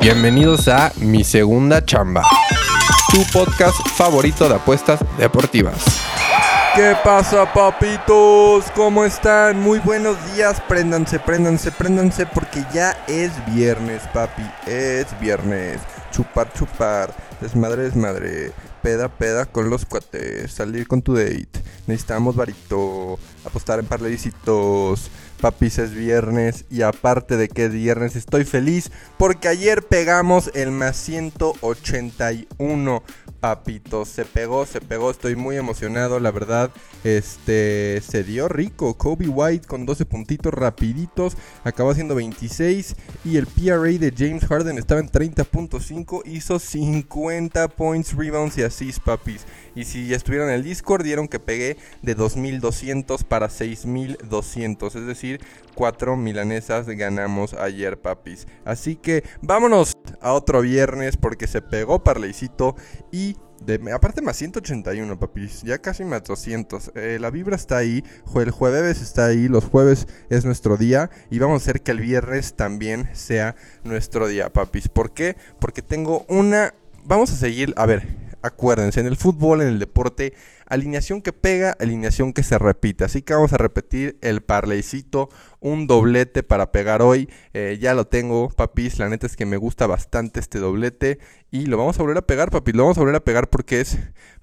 Bienvenidos a Mi Segunda Chamba, tu podcast favorito de apuestas deportivas. ¿Qué pasa, papitos? ¿Cómo están? Muy buenos días. Préndanse, préndanse, préndanse, porque ya es viernes, papi. Es viernes. Chupar, chupar. Desmadre, desmadre. Peda, peda con los cuates. Salir con tu date. Necesitamos varito. Apostar en parlecitos. Papis es viernes y aparte de que es viernes estoy feliz porque ayer pegamos el más 181 papitos. Se pegó, se pegó, estoy muy emocionado, la verdad. Este se dio rico. Kobe White con 12 puntitos rapiditos, acabó haciendo 26 y el PRA de James Harden estaba en 30.5, hizo 50 points, rebounds y assists, papis. Y si estuvieron en el Discord, dieron que pegué de 2200 para 6200, es decir, 4 milanesas ganamos ayer, papis. Así que vámonos a otro viernes porque se pegó Parleycito y de, aparte más 181, papis. Ya casi más 200. Eh, la vibra está ahí. El jueves está ahí. Los jueves es nuestro día. Y vamos a hacer que el viernes también sea nuestro día, papis. ¿Por qué? Porque tengo una... Vamos a seguir... A ver, acuérdense. En el fútbol, en el deporte, alineación que pega, alineación que se repite. Así que vamos a repetir el parleycito un doblete para pegar hoy. Eh, ya lo tengo, papis. La neta es que me gusta bastante este doblete. Y lo vamos a volver a pegar, papis. Lo vamos a volver a pegar porque es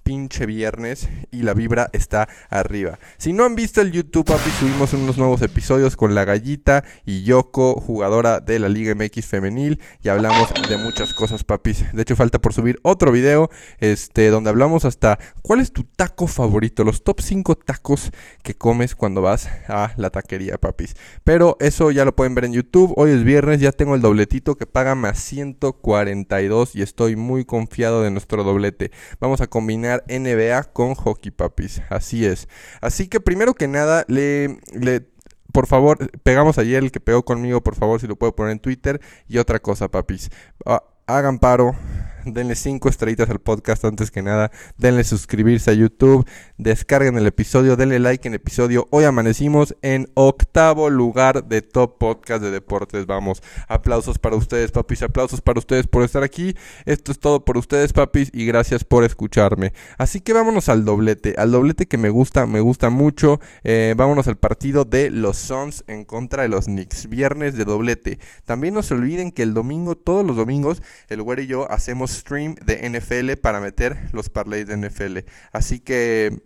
pinche viernes y la vibra está arriba. Si no han visto el YouTube, papi, subimos unos nuevos episodios con la gallita y Yoko, jugadora de la Liga MX femenil, y hablamos de muchas cosas, papis. De hecho, falta por subir otro video, este, donde hablamos hasta cuál es tu taco favorito, los top 5 tacos que comes cuando vas a la taquería, papis. Pero eso ya lo pueden ver en YouTube. Hoy es viernes, ya tengo el dobletito que paga más 142 y estoy muy confiado de nuestro doblete. Vamos a combinar NBA con hockey, papis. Así es. Así que primero que nada, le, le por favor, pegamos ayer el que pegó conmigo, por favor, si lo puedo poner en Twitter. Y otra cosa, papis. Ah, hagan paro, denle 5 estrellitas al podcast antes que nada, denle suscribirse a YouTube, descarguen el episodio, denle like en el episodio. Hoy amanecimos en octavo lugar de top podcast de deportes. Vamos, aplausos para ustedes, papis, aplausos para ustedes por estar aquí. Esto es todo por ustedes, papis, y gracias por escucharme. Así que vámonos al doblete, al doblete que me gusta, me gusta mucho. Eh, vámonos al partido de los Suns en contra de los Knicks. Viernes de doblete. También no se olviden que el domingo, todos los domingos, el güero y yo hacemos stream de NFL para meter los parlays de NFL. Así que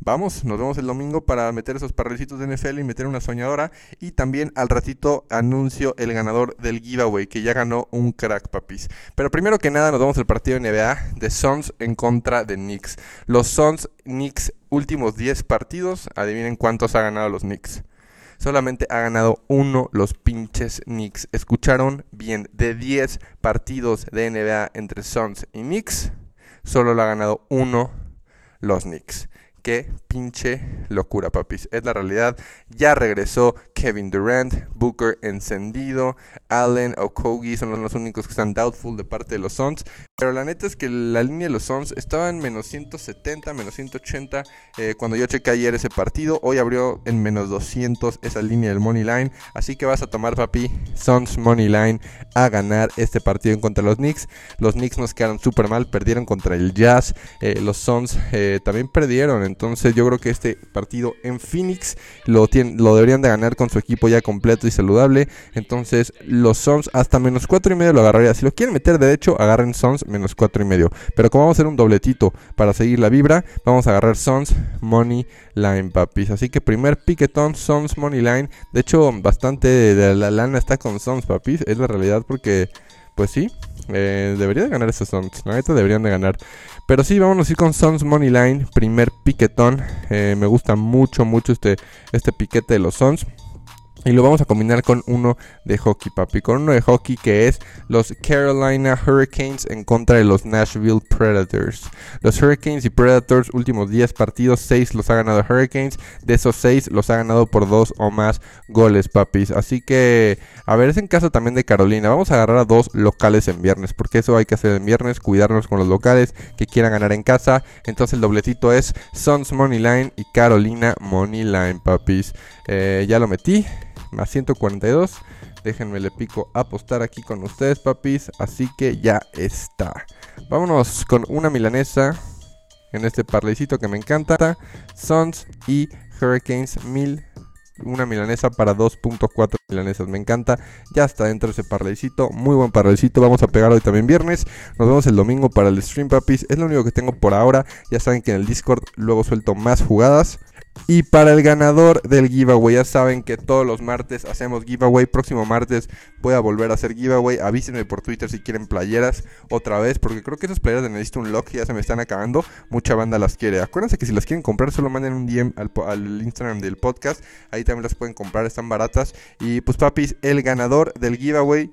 vamos, nos vemos el domingo para meter esos parlaycitos de NFL y meter una soñadora. Y también al ratito anuncio el ganador del giveaway, que ya ganó un crack, papis. Pero primero que nada nos vamos al partido de NBA de Suns en contra de Knicks. Los Suns Knicks últimos 10 partidos, adivinen cuántos ha ganado los Knicks. Solamente ha ganado uno los pinches Knicks. Escucharon bien, de 10 partidos de NBA entre Suns y Knicks, solo lo ha ganado uno los Knicks. Qué pinche locura, papis. Es la realidad. Ya regresó Kevin Durant, Booker encendido, Allen, Okogie son los, únicos que están doubtful de parte de los Suns. Pero la neta es que la línea de los Suns estaba en menos 170, menos 180 eh, cuando yo chequé ayer ese partido. Hoy abrió en menos 200 esa línea del Money Line. Así que vas a tomar, papi, Suns Money Line a ganar este partido contra los Knicks. Los Knicks nos quedaron súper mal, perdieron contra el Jazz. Eh, los Suns eh, también perdieron. Entonces yo creo que este partido en Phoenix lo, lo deberían de ganar con su equipo ya completo y saludable. Entonces los Suns hasta menos 4 y medio lo agarraría. Si lo quieren meter de hecho, agarren Suns menos 4 y medio. Pero como vamos a hacer un dobletito para seguir la vibra, vamos a agarrar Suns Money Line, papis. Así que primer piquetón, Suns Money Line. De hecho, bastante de la lana está con Suns, papis. Es la realidad porque, pues sí, eh, debería de ganar esos Suns. La deberían de ganar. Pero sí, vámonos a ir con Suns Money Line, primer piquetón. Eh, me gusta mucho, mucho este, este piquete de los Suns. Y lo vamos a combinar con uno de hockey, papi. Con uno de hockey que es los Carolina Hurricanes en contra de los Nashville Predators. Los Hurricanes y Predators, últimos 10 partidos, 6 los ha ganado Hurricanes. De esos 6 los ha ganado por 2 o más goles, papis. Así que, a ver, es en caso también de Carolina. Vamos a agarrar a dos locales en viernes. Porque eso hay que hacer en viernes. Cuidarnos con los locales que quieran ganar en casa. Entonces el doblecito es Suns Money Line y Carolina Money Line, papis. Eh, ya lo metí más 142. Déjenme le pico apostar aquí con ustedes, papis. Así que ya está. Vámonos con una milanesa en este parleycito que me encanta. Suns y Hurricanes 1000. Una milanesa para 2.4 milanesas. Me encanta. Ya está dentro ese parleycito. Muy buen parleycito. Vamos a pegar hoy también viernes. Nos vemos el domingo para el stream, papis. Es lo único que tengo por ahora. Ya saben que en el Discord luego suelto más jugadas. Y para el ganador del giveaway, ya saben que todos los martes hacemos giveaway. Próximo martes voy a volver a hacer giveaway. Avísenme por Twitter si quieren playeras otra vez, porque creo que esas playeras de Necesito un Lock ya se me están acabando. Mucha banda las quiere. Acuérdense que si las quieren comprar, solo manden un DM al, Instagram del podcast. Ahí también las pueden comprar, están baratas. Y pues, papis, el ganador del giveaway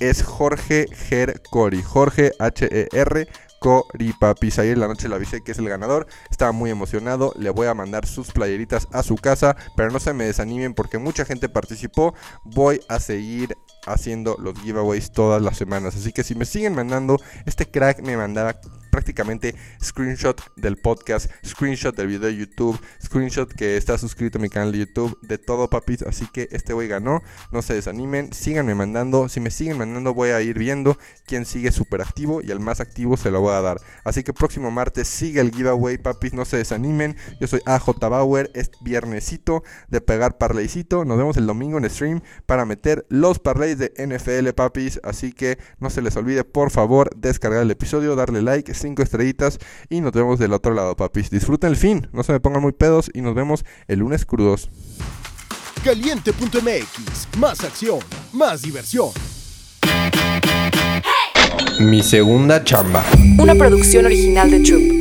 es Jorge Ger Cori. Jorge H-E-R Cori Papis. Ayer en la noche le avisé que es el ganador. Estaba muy emocionado. Le voy a mandar sus playeritas a su casa. Pero no se me desanimen porque mucha gente participó. Voy a seguir haciendo los giveaways todas las semanas. Así que si me siguen mandando, este crack me mandará prácticamente screenshot del podcast, screenshot del video de YouTube, screenshot que está suscrito a mi canal de YouTube, de todo papis, así que este güey ganó, no se desanimen, síganme mandando, si me siguen mandando voy a ir viendo quién sigue súper activo y al más activo se lo voy a dar, así que próximo martes sigue el giveaway papis, no se desanimen, yo soy AJ Bauer, es viernesito de pegar parleycito, nos vemos el domingo en stream para meter los parlays de NFL papis, así que no se les olvide por favor descargar el episodio, darle like, 5 estrellitas y nos vemos del otro lado, papis. Disfruten el fin, no se me pongan muy pedos y nos vemos el lunes crudos. Caliente.mx, más acción, más diversión. Mi segunda chamba. Una producción original de Troop.